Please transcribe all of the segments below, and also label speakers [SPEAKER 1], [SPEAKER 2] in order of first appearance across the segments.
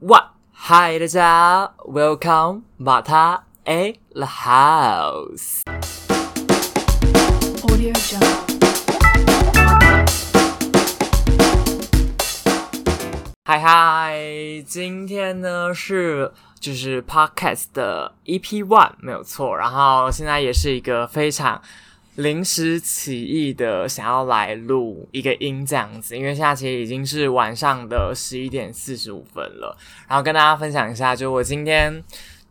[SPEAKER 1] What？嗨，大家，Welcome 马塔 A the House。嗨嗨，今天呢是就是 Podcast 的 EP One 没有错，然后现在也是一个非常临时起意的想要来录一个音这样子，因为现在其实已经是晚上的十一点四十五分了，然后跟大家分享一下，就我今天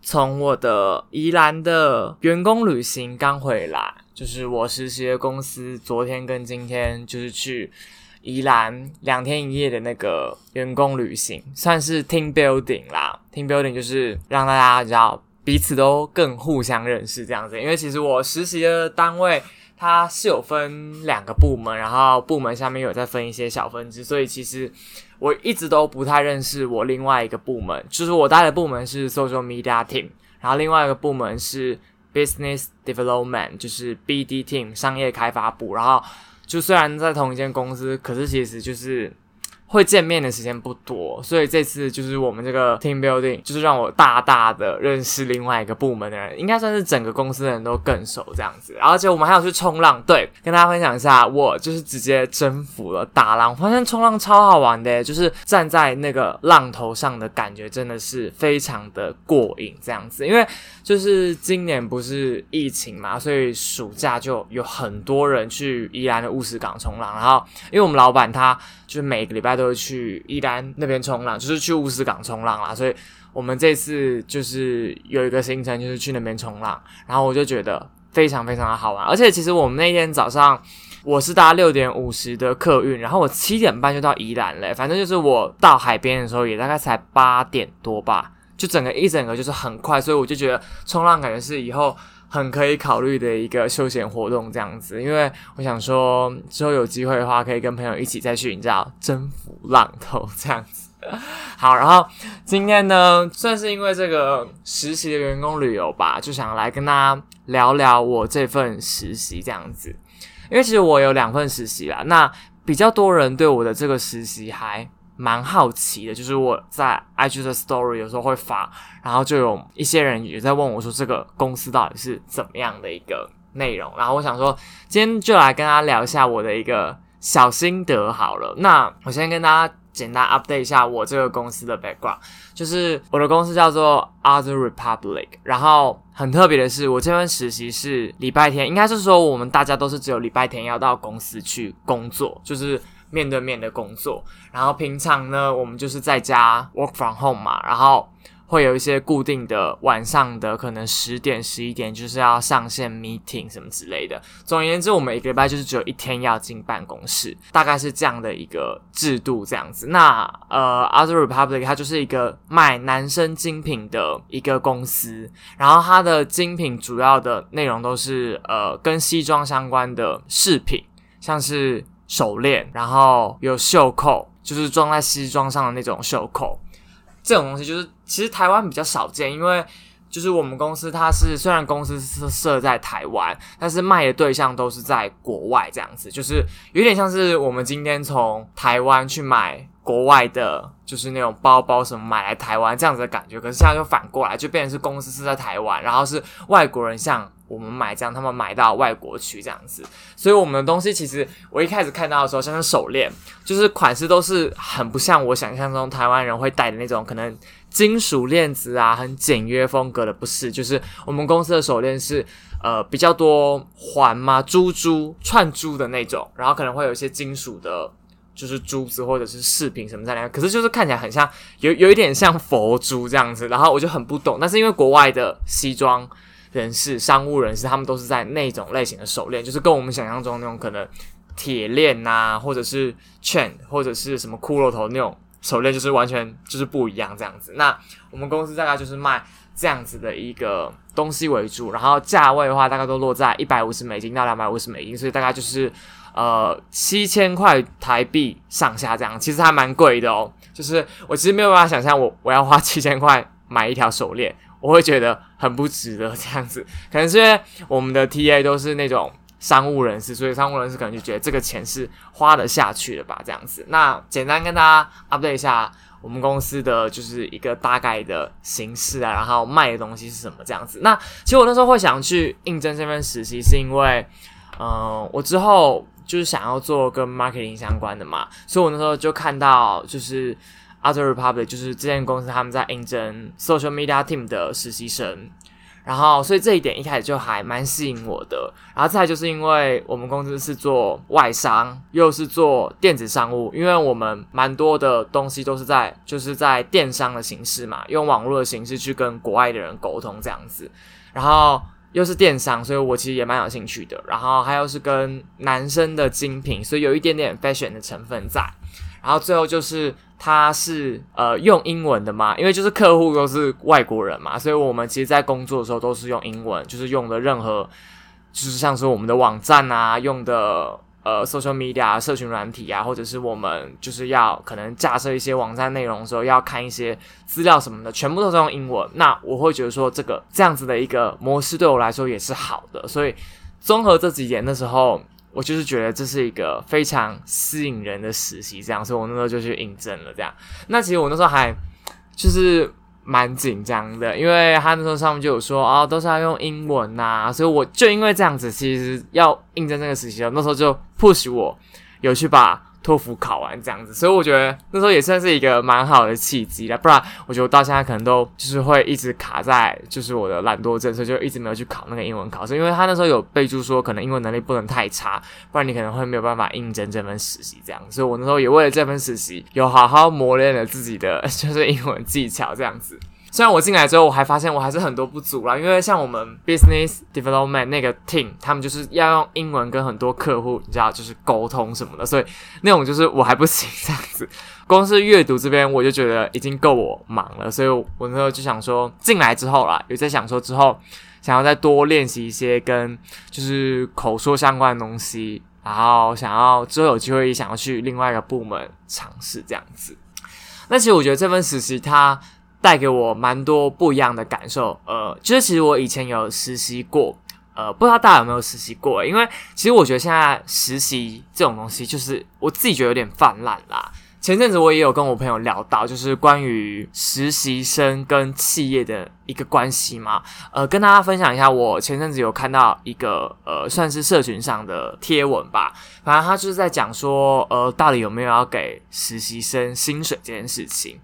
[SPEAKER 1] 从我的宜兰的员工旅行刚回来，就是我实习的公司昨天跟今天就是去。宜兰两天一夜的那个员工旅行，算是 team building 啦。team building 就是让大家知道彼此都更互相认识这样子。因为其实我实习的单位它是有分两个部门，然后部门下面有再分一些小分支，所以其实我一直都不太认识我另外一个部门，就是我待的部门是 social media team，然后另外一个部门是 business development，就是 BD team 商业开发部，然后。就虽然在同一间公司，可是其实就是会见面的时间不多，所以这次就是我们这个 team building，就是让我大大的认识另外一个部门的人，应该算是整个公司的人都更熟这样子。而且我们还有去冲浪，对，跟大家分享一下，我就是直接征服了大浪，发现冲浪超好玩的，就是站在那个浪头上的感觉真的是非常的过瘾这样子。因为就是今年不是疫情嘛，所以暑假就有很多人去宜兰的乌石港冲浪，然后因为我们老板他就是每个礼拜都会去宜兰那边冲浪，就是去乌石港冲浪啦，所以我们这次就是有一个行程就是去那边冲浪，然后我就觉得非常非常的好玩，而且其实我们那天早上我是搭六点五十的客运，然后我七点半就到宜兰了，反正就是我到海边的时候也大概才八点多吧。就整个一整个就是很快，所以我就觉得冲浪感觉是以后很可以考虑的一个休闲活动这样子。因为我想说之后有机会的话，可以跟朋友一起再去，你知道征服浪头这样子。好，然后今天呢，算是因为这个实习的员工旅游吧，就想来跟大家聊聊我这份实习这样子。因为其实我有两份实习啦，那比较多人对我的这个实习还。蛮好奇的，就是我在 IG 的 Story 有时候会发，然后就有一些人也在问我说，这个公司到底是怎么样的一个内容？然后我想说，今天就来跟大家聊一下我的一个小心得好了。那我先跟大家简单 update 一下我这个公司的 background，就是我的公司叫做 Other Republic，然后很特别的是，我这份实习是礼拜天，应该是说我们大家都是只有礼拜天要到公司去工作，就是。面对面的工作，然后平常呢，我们就是在家 work from home 嘛，然后会有一些固定的晚上的可能十点、十一点就是要上线 meeting 什么之类的。总而言之，我们一个礼拜就是只有一天要进办公室，大概是这样的一个制度这样子。那呃，Other Republic 它就是一个卖男生精品的一个公司，然后它的精品主要的内容都是呃跟西装相关的饰品，像是。手链，然后有袖扣，就是装在西装上的那种袖扣。这种东西就是其实台湾比较少见，因为就是我们公司它是虽然公司是设在台湾，但是卖的对象都是在国外，这样子就是有点像是我们今天从台湾去买国外的，就是那种包包什么买来台湾这样子的感觉。可是现在就反过来，就变成是公司是在台湾，然后是外国人向。我们买这样，他们买到外国去这样子，所以我们的东西其实我一开始看到的时候，像是手链，就是款式都是很不像我想象中台湾人会戴的那种，可能金属链子啊，很简约风格的，不是，就是我们公司的手链是呃比较多环嘛，珠珠串珠的那种，然后可能会有一些金属的，就是珠子或者是饰品什么在里面，可是就是看起来很像有有一点像佛珠这样子，然后我就很不懂，但是因为国外的西装。人士、商务人士，他们都是在那种类型的手链，就是跟我们想象中那种可能铁链呐，或者是 chain，或者是什么骷髅头那种手链，就是完全就是不一样这样子。那我们公司大概就是卖这样子的一个东西为主，然后价位的话，大概都落在一百五十美金到两百五十美金，所以大概就是呃七千块台币上下这样，其实还蛮贵的哦。就是我其实没有办法想象，我我要花七千块买一条手链。我会觉得很不值得这样子，可能是因为我们的 TA 都是那种商务人士，所以商务人士可能就觉得这个钱是花得下去的吧，这样子。那简单跟大家 update 一下我们公司的就是一个大概的形式啊，然后卖的东西是什么这样子。那其实我那时候会想去应征这份实习，是因为，嗯，我之后就是想要做跟 marketing 相关的嘛，所以我那时候就看到就是 Other Republic，就是这间公司他们在应征 social media team 的实习生。然后，所以这一点一开始就还蛮吸引我的。然后再就是因为我们公司是做外商，又是做电子商务，因为我们蛮多的东西都是在就是在电商的形式嘛，用网络的形式去跟国外的人沟通这样子。然后又是电商，所以我其实也蛮有兴趣的。然后还有是跟男生的精品，所以有一点点 fashion 的成分在。然后最后就是。他是呃用英文的嘛，因为就是客户都是外国人嘛，所以我们其实，在工作的时候都是用英文，就是用的任何，就是像是我们的网站啊，用的呃 social media 社群软体啊，或者是我们就是要可能架设一些网站内容的时候，要看一些资料什么的，全部都是用英文。那我会觉得说，这个这样子的一个模式对我来说也是好的，所以综合这几点的时候。我就是觉得这是一个非常吸引人的实习，这样，所以我那时候就去应征了。这样，那其实我那时候还就是蛮紧张的，因为他那时候上面就有说啊，都是要用英文呐，所以我就因为这样子，其实要应征这个实习，那时候就 push 我有去把。托福考完这样子，所以我觉得那时候也算是一个蛮好的契机了。不然，我觉得我到现在可能都就是会一直卡在就是我的懒惰症，所以就一直没有去考那个英文考试。因为他那时候有备注说，可能英文能力不能太差，不然你可能会没有办法应征这份实习这样。所以我那时候也为了这份实习，有好好磨练了自己的就是英文技巧这样子。虽然我进来之后，我还发现我还是很多不足啦，因为像我们 business development 那个 team，他们就是要用英文跟很多客户，你知道，就是沟通什么的，所以那种就是我还不行这样子。光是阅读这边，我就觉得已经够我忙了，所以我那时候就想说，进来之后啦，有在想说之后想要再多练习一些跟就是口说相关的东西，然后想要之后有机会也想要去另外一个部门尝试这样子。那其实我觉得这份实习它。带给我蛮多不一样的感受，呃，就是其实我以前有实习过，呃，不知道大家有没有实习过？因为其实我觉得现在实习这种东西，就是我自己觉得有点泛滥啦。前阵子我也有跟我朋友聊到，就是关于实习生跟企业的一个关系嘛，呃，跟大家分享一下，我前阵子有看到一个呃，算是社群上的贴文吧，反正他就是在讲说，呃，到底有没有要给实习生薪水这件事情。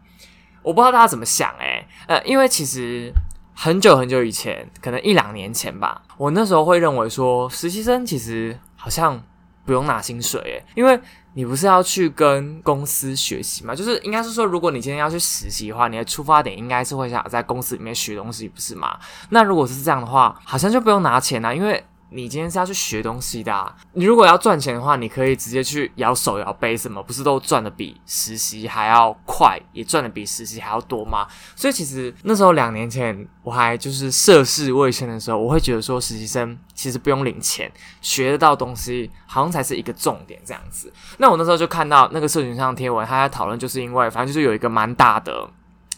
[SPEAKER 1] 我不知道大家怎么想诶，呃，因为其实很久很久以前，可能一两年前吧，我那时候会认为说，实习生其实好像不用拿薪水诶，因为你不是要去跟公司学习嘛，就是应该是说，如果你今天要去实习的话，你的出发点应该是会想在公司里面学东西，不是吗？那如果是这样的话，好像就不用拿钱啊，因为。你今天是要去学东西的，你如果要赚钱的话，你可以直接去摇手摇杯，什么不是都赚的比实习还要快，也赚的比实习还要多吗？所以其实那时候两年前我还就是涉世未深的时候，我会觉得说实习生其实不用领钱，学得到东西好像才是一个重点这样子。那我那时候就看到那个社群上贴文，他在讨论，就是因为反正就是有一个蛮大的。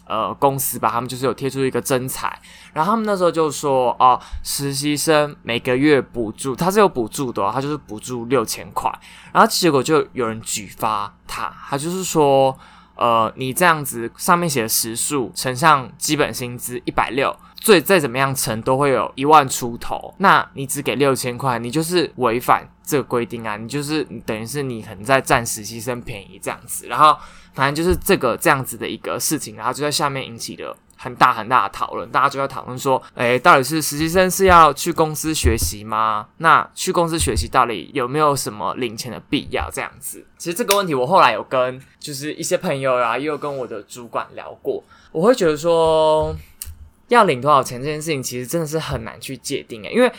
[SPEAKER 1] 呃，公司吧，他们就是有贴出一个真彩，然后他们那时候就说，哦，实习生每个月补助，他是有补助的，他就是补助六千块，然后结果就有人举发他，他就是说，呃，你这样子上面写的时数乘上基本薪资一百六，最再怎么样乘都会有一万出头，那你只给六千块，你就是违反这个规定啊，你就是等于是你可能在占实习生便宜这样子，然后。反正就是这个这样子的一个事情，然后就在下面引起了很大很大的讨论。大家就在讨论说，诶，到底是实习生是要去公司学习吗？那去公司学习到底有没有什么领钱的必要？这样子，其实这个问题我后来有跟就是一些朋友啊，也有跟我的主管聊过。我会觉得说，要领多少钱这件事情，其实真的是很难去界定诶。因为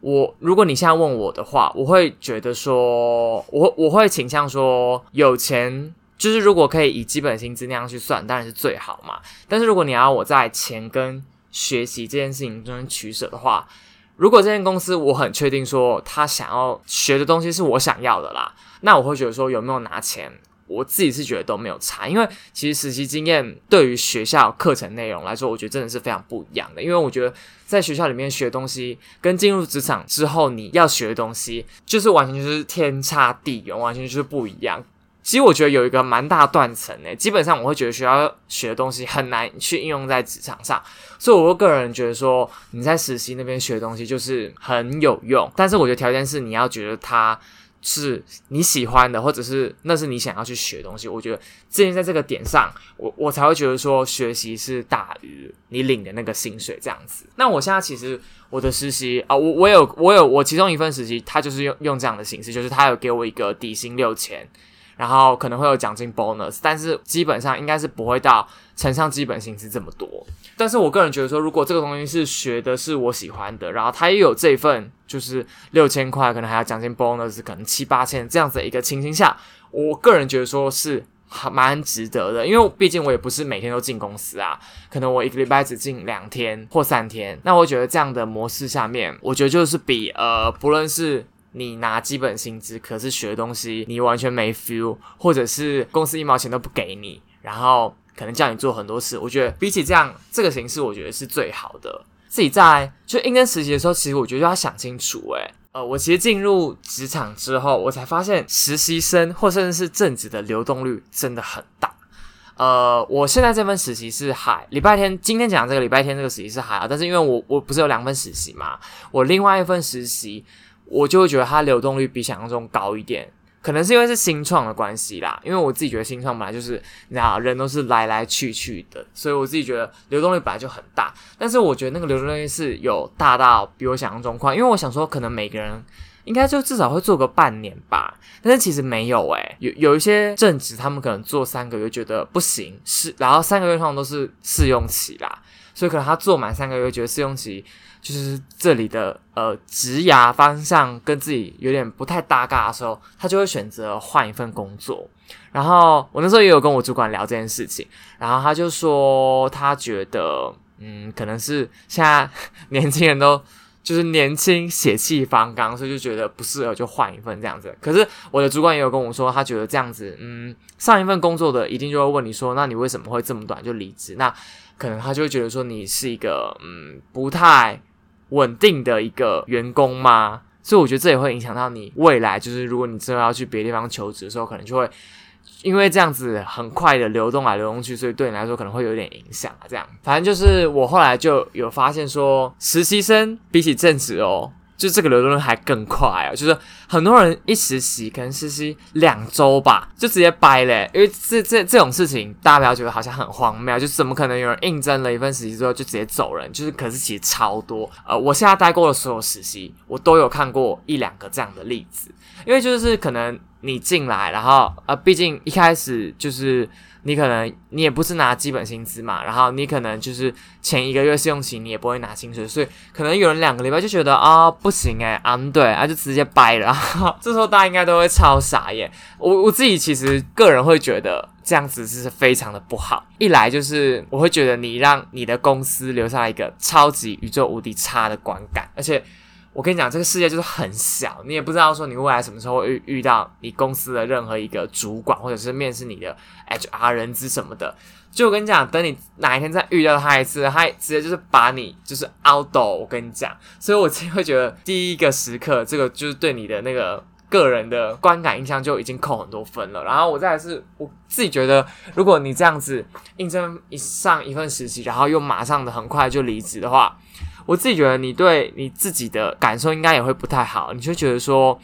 [SPEAKER 1] 我如果你现在问我的话，我会觉得说，我我会倾向说有钱。就是如果可以以基本薪资那样去算，当然是最好嘛。但是如果你要我在钱跟学习这件事情中间取舍的话，如果这间公司我很确定说他想要学的东西是我想要的啦，那我会觉得说有没有拿钱，我自己是觉得都没有差。因为其实实习经验对于学校课程内容来说，我觉得真的是非常不一样的。因为我觉得在学校里面学东西，跟进入职场之后你要学的东西，就是完全就是天差地远，完全就是不一样。其实我觉得有一个蛮大断层诶，基本上我会觉得学校学的东西很难去应用在职场上，所以我个人觉得说你在实习那边学东西就是很有用，但是我觉得条件是你要觉得它是你喜欢的，或者是那是你想要去学的东西。我觉得至于在这个点上，我我才会觉得说学习是大于你领的那个薪水这样子。那我现在其实我的实习啊，我我有我有我其中一份实习，他就是用用这样的形式，就是他有给我一个底薪六千。然后可能会有奖金 bonus，但是基本上应该是不会到乘上基本薪资这么多。但是我个人觉得说，如果这个东西是学的是我喜欢的，然后他也有这份就是六千块，可能还要奖金 bonus，可能七八千这样子的一个情形下，我个人觉得说是还蛮值得的，因为毕竟我也不是每天都进公司啊，可能我一个礼拜只进两天或三天。那我觉得这样的模式下面，我觉得就是比呃不论是。你拿基本薪资，可是学东西你完全没 feel，或者是公司一毛钱都不给你，然后可能叫你做很多事。我觉得比起这样，这个形式我觉得是最好的。自己在就应征实习的时候，其实我觉得要想清楚。诶，呃，我其实进入职场之后，我才发现实习生或甚至是正职的流动率真的很大。呃，我现在这份实习是海礼拜天，今天讲这个礼拜天这个实习是海啊，但是因为我我不是有两份实习嘛，我另外一份实习。我就会觉得它流动率比想象中高一点，可能是因为是新创的关系啦。因为我自己觉得新创本来就是你知道人都是来来去去的，所以我自己觉得流动率本来就很大。但是我觉得那个流动率是有大到比我想象中快，因为我想说可能每个人应该就至少会做个半年吧，但是其实没有诶，有有一些正职他们可能做三个月觉得不行，是然后三个月通常都是试用期啦，所以可能他做满三个月觉得试用期。就是这里的呃职涯方向跟自己有点不太搭嘎的时候，他就会选择换一份工作。然后我那时候也有跟我主管聊这件事情，然后他就说他觉得嗯，可能是现在年轻人都就是年轻血气方刚，所以就觉得不适合就换一份这样子。可是我的主管也有跟我说，他觉得这样子嗯，上一份工作的一定就会问你说，那你为什么会这么短就离职？那可能他就会觉得说你是一个嗯不太。稳定的一个员工吗？所以我觉得这也会影响到你未来，就是如果你真的要去别的地方求职的时候，可能就会因为这样子很快的流动来流动去，所以对你来说可能会有点影响啊。这样，反正就是我后来就有发现说，实习生比起正职哦。就这个流动率还更快啊！就是很多人一实习，可能实习两周吧，就直接掰嘞。因为这这这种事情，大家不要觉得好像很荒谬，就怎么可能有人应征了一份实习之后就直接走人？就是可是其实超多。呃，我现在待过的所有实习，我都有看过一两个这样的例子。因为就是可能你进来，然后呃，毕竟一开始就是。你可能你也不是拿基本薪资嘛，然后你可能就是前一个月试用期你也不会拿薪水，所以可能有人两个礼拜就觉得啊不行诶，嗯对，啊就直接掰了，这时候大家应该都会超傻耶。我我自己其实个人会觉得这样子是非常的不好，一来就是我会觉得你让你的公司留下一个超级宇宙无敌差的观感，而且。我跟你讲，这个世界就是很小，你也不知道说你未来什么时候会遇遇到你公司的任何一个主管，或者是面试你的 HR 人资什么的。就我跟你讲，等你哪一天再遇到他一次，他直接就是把你就是 out。我跟你讲，所以我自己会觉得，第一个时刻，这个就是对你的那个个人的观感印象就已经扣很多分了。然后我再是我自己觉得，如果你这样子应征一上一份实习，然后又马上的很快就离职的话。我自己觉得，你对你自己的感受应该也会不太好，你就觉得说，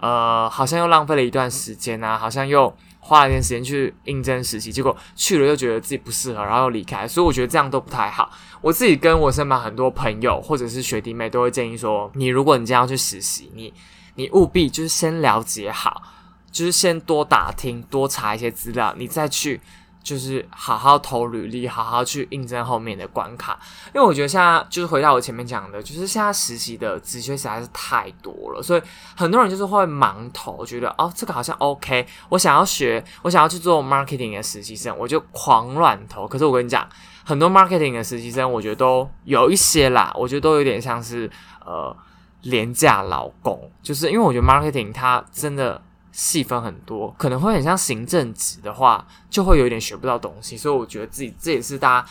[SPEAKER 1] 呃，好像又浪费了一段时间啊，好像又花了一点时间去应征实习，结果去了又觉得自己不适合，然后又离开，所以我觉得这样都不太好。我自己跟我身旁很多朋友或者是学弟妹都会建议说，你如果你将要去实习，你你务必就是先了解好，就是先多打听、多查一些资料，你再去。就是好好投履历，好好去应征后面的关卡，因为我觉得现在就是回到我前面讲的，就是现在实习的职缺实在是太多了，所以很多人就是会盲投，觉得哦这个好像 OK，我想要学，我想要去做 marketing 的实习生，我就狂乱投。可是我跟你讲，很多 marketing 的实习生，我觉得都有一些啦，我觉得都有点像是呃廉价劳工，就是因为我觉得 marketing 它真的。细分很多，可能会很像行政职的话，就会有点学不到东西，所以我觉得自己这也是大家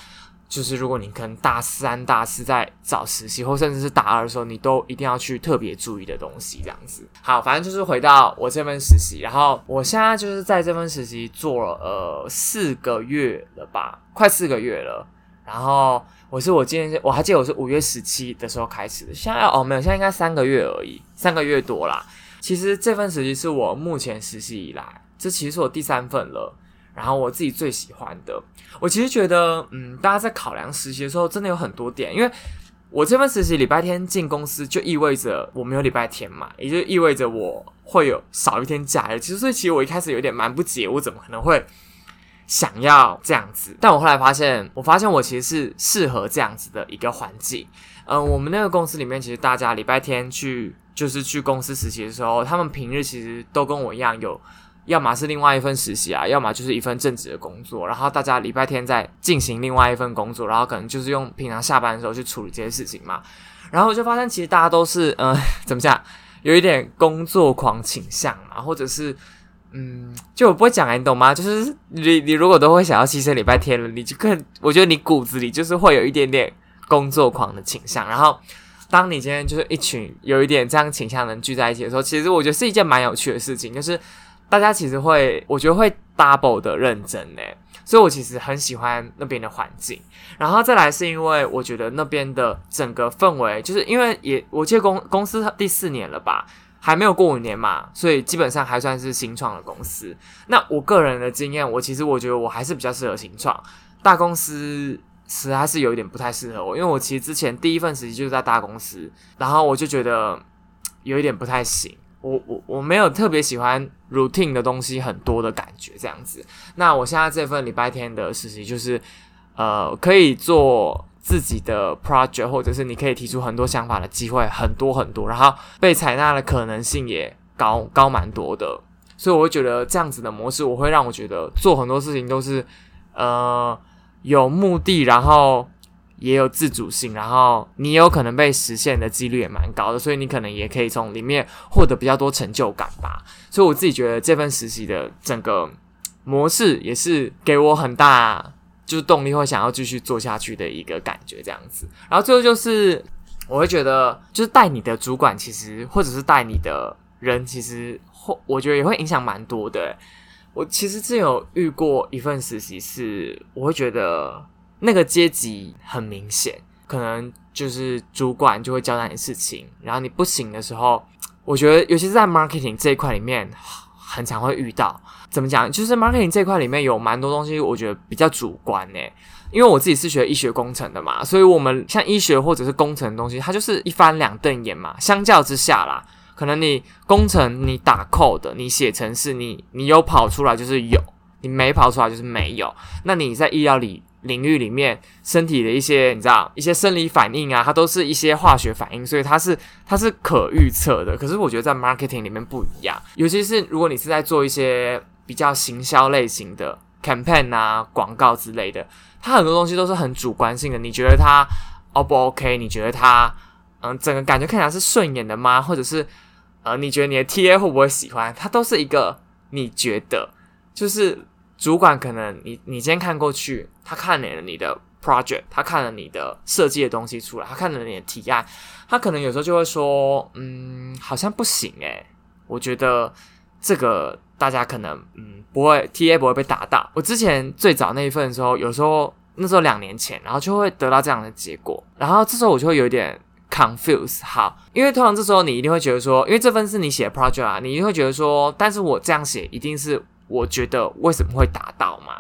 [SPEAKER 1] 就是如果你可能大三、大四在找实习，或甚至是大二的时候，你都一定要去特别注意的东西，这样子。好，反正就是回到我这份实习，然后我现在就是在这份实习做了呃四个月了吧，快四个月了。然后我是我今天我还记得我是五月十七的时候开始的，现在哦没有，现在应该三个月而已，三个月多啦。其实这份实习是我目前实习以来，这其实是我第三份了。然后我自己最喜欢的，我其实觉得，嗯，大家在考量实习的时候，真的有很多点，因为我这份实习礼拜天进公司，就意味着我没有礼拜天嘛，也就意味着我会有少一天假日。其实，所以其实我一开始有点蛮不解，我怎么可能会想要这样子？但我后来发现，我发现我其实是适合这样子的一个环境。嗯，我们那个公司里面，其实大家礼拜天去就是去公司实习的时候，他们平日其实都跟我一样有。要么是另外一份实习啊，要么就是一份正职的工作，然后大家礼拜天再进行另外一份工作，然后可能就是用平常下班的时候去处理这些事情嘛。然后我就发现，其实大家都是，呃，怎么讲，有一点工作狂倾向嘛，或者是，嗯，就我不会讲，你懂吗？就是你你如果都会想要牺牲礼拜天了，你就更，我觉得你骨子里就是会有一点点工作狂的倾向。然后，当你今天就是一群有一点这样倾向的人聚在一起的时候，其实我觉得是一件蛮有趣的事情，就是。大家其实会，我觉得会 double 的认真呢，所以我其实很喜欢那边的环境。然后再来是因为我觉得那边的整个氛围，就是因为也我记得公公司第四年了吧，还没有过五年嘛，所以基本上还算是新创的公司。那我个人的经验，我其实我觉得我还是比较适合新创，大公司实在是有一点不太适合我，因为我其实之前第一份实习就是在大公司，然后我就觉得有一点不太行。我我我没有特别喜欢 routine 的东西很多的感觉这样子。那我现在这份礼拜天的实习就是，呃，可以做自己的 project，或者是你可以提出很多想法的机会很多很多，然后被采纳的可能性也高高蛮多的。所以我会觉得这样子的模式，我会让我觉得做很多事情都是呃有目的，然后。也有自主性，然后你有可能被实现的几率也蛮高的，所以你可能也可以从里面获得比较多成就感吧。所以我自己觉得这份实习的整个模式也是给我很大就是动力，会想要继续做下去的一个感觉，这样子。然后最后就是我会觉得，就是带你的主管其实或者是带你的人，其实或我觉得也会影响蛮多的。我其实之前有遇过一份实习，是我会觉得。那个阶级很明显，可能就是主管就会交代你事情，然后你不行的时候，我觉得尤其是在 marketing 这一块里面，很常会遇到。怎么讲？就是 marketing 这一块里面有蛮多东西，我觉得比较主观呢。因为我自己是学医学工程的嘛，所以我们像医学或者是工程的东西，它就是一翻两瞪眼嘛。相较之下啦，可能你工程你打 code，你写程式，你你有跑出来就是有，你没跑出来就是没有。那你在医疗里。领域里面，身体的一些你知道一些生理反应啊，它都是一些化学反应，所以它是它是可预测的。可是我觉得在 marketing 里面不一样，尤其是如果你是在做一些比较行销类型的 campaign 啊、广告之类的，它很多东西都是很主观性的。你觉得它 O 不 OK？你觉得它嗯，整个感觉看起来是顺眼的吗？或者是呃，你觉得你的 TA 会不会喜欢？它都是一个你觉得就是。主管可能你你今天看过去，他看了你的 project，他看了你的设计的东西出来，他看了你的提案，他可能有时候就会说，嗯，好像不行诶，我觉得这个大家可能嗯不会 TA 不会被打到。我之前最早那一份的时候，有时候那时候两年前，然后就会得到这样的结果，然后这时候我就会有点 confuse。好，因为通常这时候你一定会觉得说，因为这份是你写的 project 啊，你一定会觉得说，但是我这样写一定是。我觉得为什么会达到嘛？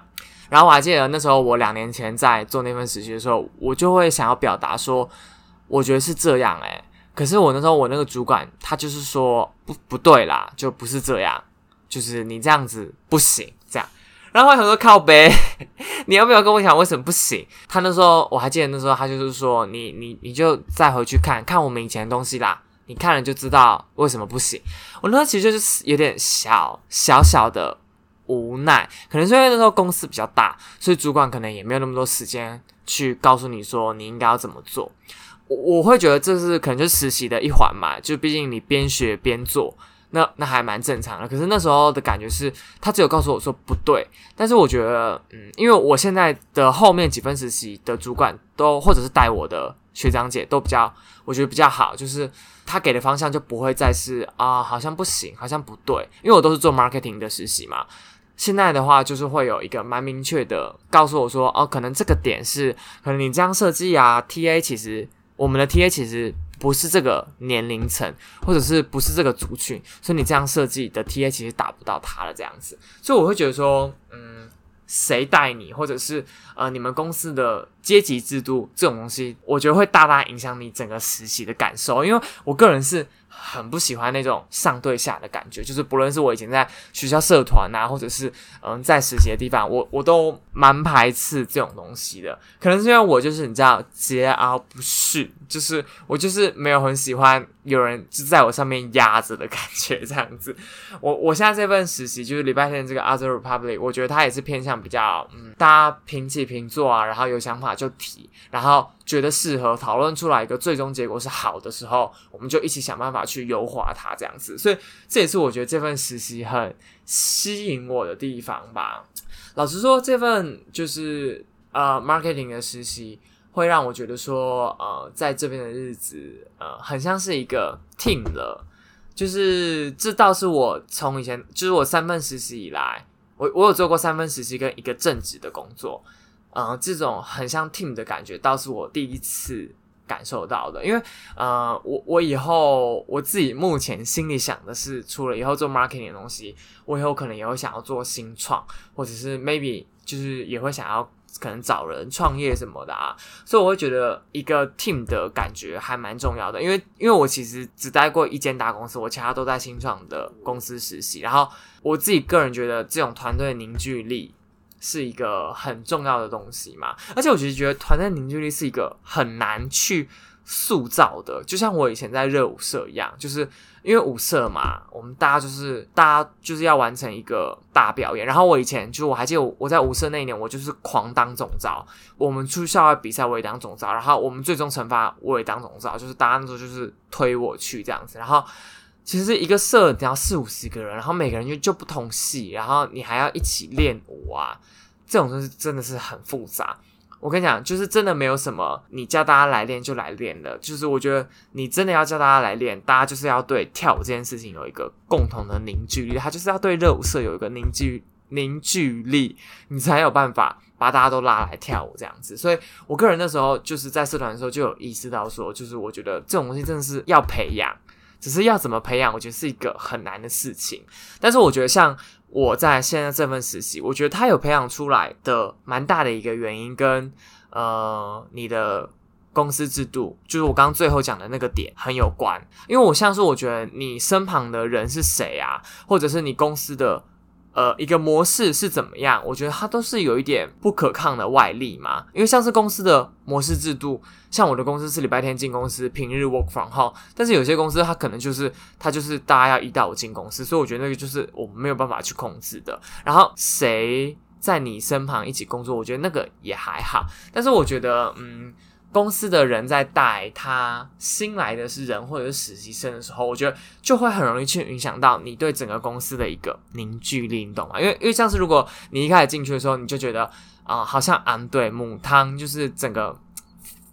[SPEAKER 1] 然后我还记得那时候我两年前在做那份实习的时候，我就会想要表达说，我觉得是这样诶。可是我那时候我那个主管他就是说不不对啦，就不是这样，就是你这样子不行这样。然后很多靠背，你要不要跟我讲为什么不行？他那时候我还记得那时候他就是说，你你你就再回去看看我们以前的东西啦，你看了就知道为什么不行。我那时候其实就是有点小小小的。无奈，可能是因为那时候公司比较大，所以主管可能也没有那么多时间去告诉你说你应该要怎么做。我我会觉得这是可能就是实习的一环嘛，就毕竟你边学边做，那那还蛮正常的。可是那时候的感觉是，他只有告诉我说不对。但是我觉得，嗯，因为我现在的后面几份实习的主管都，或者是带我的学长姐都比较，我觉得比较好，就是他给的方向就不会再是啊，好像不行，好像不对。因为我都是做 marketing 的实习嘛。现在的话，就是会有一个蛮明确的告诉我说，哦，可能这个点是，可能你这样设计啊，TA 其实我们的 TA 其实不是这个年龄层，或者是不是这个族群，所以你这样设计的 TA 其实打不到他了这样子，所以我会觉得说，嗯，谁带你，或者是呃你们公司的阶级制度这种东西，我觉得会大大影响你整个实习的感受，因为我个人是。很不喜欢那种上对下的感觉，就是不论是我以前在学校社团啊，或者是嗯在实习的地方，我我都蛮排斥这种东西的。可能是因为我就是你知道桀骜不驯，就是我就是没有很喜欢有人就在我上面压着的感觉这样子。我 我现在这份实习就是礼拜天这个 Other Republic，我觉得它也是偏向比较嗯大家平起平坐啊，然后有想法就提，然后。觉得适合讨论出来一个最终结果是好的时候，我们就一起想办法去优化它，这样子。所以这也是我觉得这份实习很吸引我的地方吧。老实说，这份就是呃 marketing 的实习，会让我觉得说，呃，在这边的日子，呃，很像是一个 team 了。就是这倒是我从以前，就是我三份实习以来，我我有做过三份实习跟一个正职的工作。嗯，这种很像 team 的感觉，倒是我第一次感受到的。因为，呃，我我以后我自己目前心里想的是，除了以后做 marketing 的东西，我以后可能也会想要做新创，或者是 maybe 就是也会想要可能找人创业什么的啊。所以我会觉得一个 team 的感觉还蛮重要的。因为，因为我其实只待过一间大公司，我其他都在新创的公司实习。然后我自己个人觉得，这种团队凝聚力。是一个很重要的东西嘛，而且我其实觉得团队凝聚力是一个很难去塑造的，就像我以前在热舞社一样，就是因为舞社嘛，我们大家就是大家就是要完成一个大表演。然后我以前就我还记得我在舞社那一年，我就是狂当总招，我们出校外比赛我也当总招，然后我们最终惩罚我也当总招，就是大家那时候就是推我去这样子，然后。其实一个社你要四五十个人，然后每个人就就不同戏，然后你还要一起练舞啊，这种东西真的是很复杂。我跟你讲，就是真的没有什么你叫大家来练就来练的，就是我觉得你真的要叫大家来练，大家就是要对跳舞这件事情有一个共同的凝聚力，他就是要对热舞社有一个凝聚凝聚力，你才有办法把大家都拉来跳舞这样子。所以我个人那时候就是在社团的时候就有意识到说，就是我觉得这种东西真的是要培养。只是要怎么培养，我觉得是一个很难的事情。但是我觉得，像我在现在这份实习，我觉得他有培养出来的蛮大的一个原因，跟呃你的公司制度，就是我刚刚最后讲的那个点很有关。因为我像是我觉得你身旁的人是谁啊，或者是你公司的。呃，一个模式是怎么样？我觉得它都是有一点不可抗的外力嘛。因为像是公司的模式制度，像我的公司是礼拜天进公司，平日 work from home。但是有些公司它可能就是它就是大家要一到五进公司，所以我觉得那个就是我没有办法去控制的。然后谁在你身旁一起工作，我觉得那个也还好。但是我觉得，嗯。公司的人在带他新来的是人或者是实习生的时候，我觉得就会很容易去影响到你对整个公司的一个凝聚力，你懂吗？因为因为像是如果你一开始进去的时候，你就觉得啊，好像安对母汤就是整个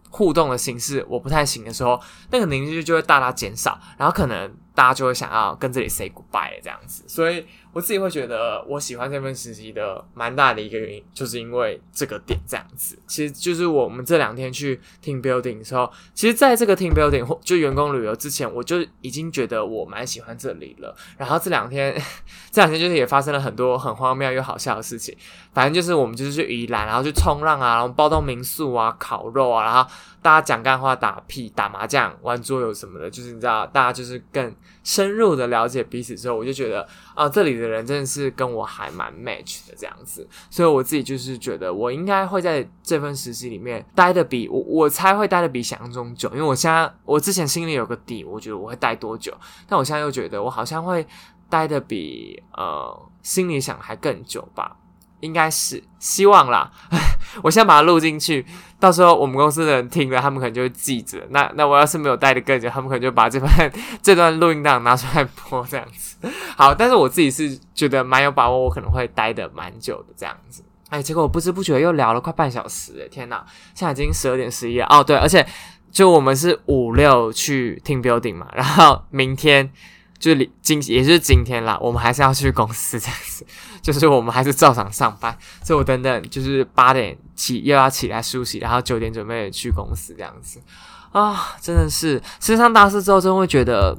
[SPEAKER 1] 互动的形式我不太行的时候，那个凝聚力就会大大减少，然后可能大家就会想要跟这里 say goodbye 这样子，所以。我自己会觉得，我喜欢这份实习的蛮大的一个原因，就是因为这个点这样子。其实就是我们这两天去 team building 的时候，其实在这个 team building 或就员工旅游之前，我就已经觉得我蛮喜欢这里了。然后这两天，这两天就是也发生了很多很荒谬又好笑的事情。反正就是我们就是去宜兰，然后去冲浪啊，然后包栋民宿啊，烤肉啊，然后大家讲干话、打屁、打麻将、玩桌游什么的，就是你知道，大家就是更深入的了解彼此之后，我就觉得啊，这里。的人真的是跟我还蛮 match 的这样子，所以我自己就是觉得我应该会在这份实习里面待的比我我猜会待的比想象中久，因为我现在我之前心里有个底，我觉得我会待多久，但我现在又觉得我好像会待的比呃心里想还更久吧，应该是希望啦。我先把它录进去，到时候我们公司的人听了，他们可能就会记着。那那我要是没有带的更久，他们可能就把这段 这段录音档拿出来播这样子。好，但是我自己是觉得蛮有把握，我可能会待的蛮久的这样子。哎，结果不知不觉又聊了快半小时，哎，天哪！现在已经十二点十一了。哦，对，而且就我们是五六去听 building 嘛，然后明天就今也是今天啦，我们还是要去公司这样子，就是我们还是照常上班。所以我等等就是八点起又要起来梳洗，然后九点准备去公司这样子啊，真的是升上大四之后，真会觉得。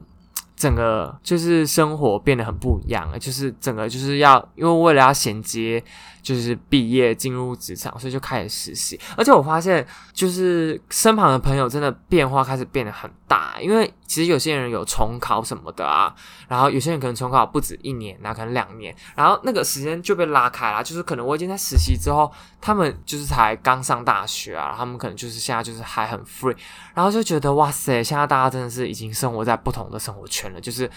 [SPEAKER 1] 整个就是生活变得很不一样了，就是整个就是要，因为为了要衔接。就是毕业进入职场，所以就开始实习。而且我发现，就是身旁的朋友真的变化开始变得很大。因为其实有些人有重考什么的啊，然后有些人可能重考不止一年，那可能两年，然后那个时间就被拉开了。就是可能我已经在实习之后，他们就是才刚上大学啊，他们可能就是现在就是还很 free，然后就觉得哇塞，现在大家真的是已经生活在不同的生活圈了。就是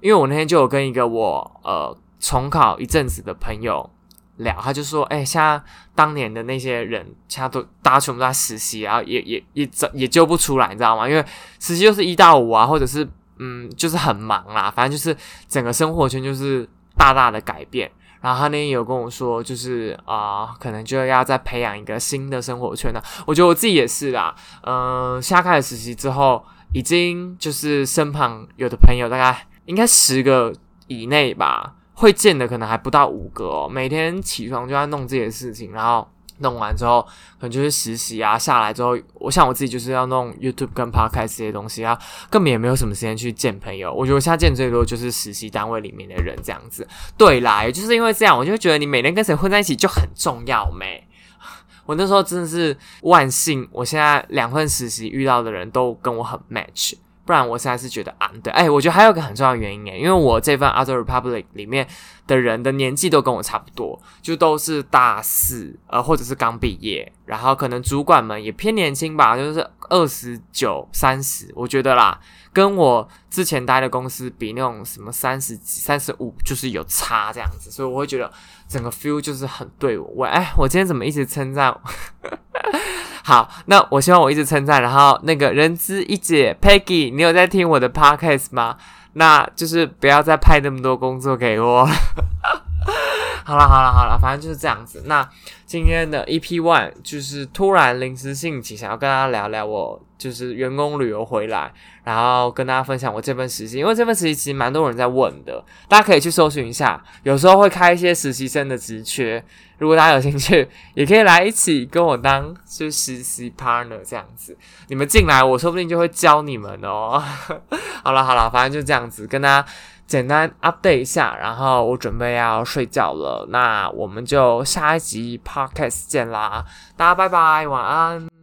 [SPEAKER 1] 因为我那天就有跟一个我呃重考一阵子的朋友。聊，他就说：“哎，现在当年的那些人，现在都大家全部都在实习，然后也也也也救不出来，你知道吗？因为实习就是一到五啊，或者是嗯，就是很忙啦，反正就是整个生活圈就是大大的改变。然后他那天有跟我说，就是啊，可能就要再培养一个新的生活圈了。我觉得我自己也是啦，嗯，现在开始实习之后，已经就是身旁有的朋友大概应该十个以内吧。”会见的可能还不到五个哦，每天起床就要弄这些事情，然后弄完之后可能就是实习啊，下来之后，我想我自己就是要弄 YouTube 跟 Podcast 这些东西啊，根本也没有什么时间去见朋友。我觉得我现在见最多就是实习单位里面的人这样子。对啦，也就是因为这样，我就觉得你每天跟谁混在一起就很重要没？我那时候真的是万幸，我现在两份实习遇到的人都跟我很 match。不然我现在是觉得啊，对，哎，我觉得还有个很重要的原因诶，因为我这份 Other Republic 里面的人的年纪都跟我差不多，就都是大四，呃，或者是刚毕业，然后可能主管们也偏年轻吧，就是二十九、三十，我觉得啦，跟我之前待的公司比，那种什么三十几、三十五，就是有差这样子，所以我会觉得整个 feel 就是很对我。我哎，我今天怎么一直称赞？好，那我希望我一直称赞，然后那个人资一姐 Peggy，你有在听我的 podcast 吗？那就是不要再派那么多工作给我。好了好了好了，反正就是这样子。那今天的 EP One 就是突然临时兴起，想要跟大家聊聊我就是员工旅游回来，然后跟大家分享我这份实习，因为这份实习其实蛮多人在问的，大家可以去搜寻一下，有时候会开一些实习生的职缺。如果大家有兴趣，也可以来一起跟我当就实习 partner 这样子。你们进来，我说不定就会教你们哦。好了好了，反正就这样子，跟大家简单 update 一下。然后我准备要睡觉了，那我们就下一集 podcast 见啦，大家拜拜，晚安。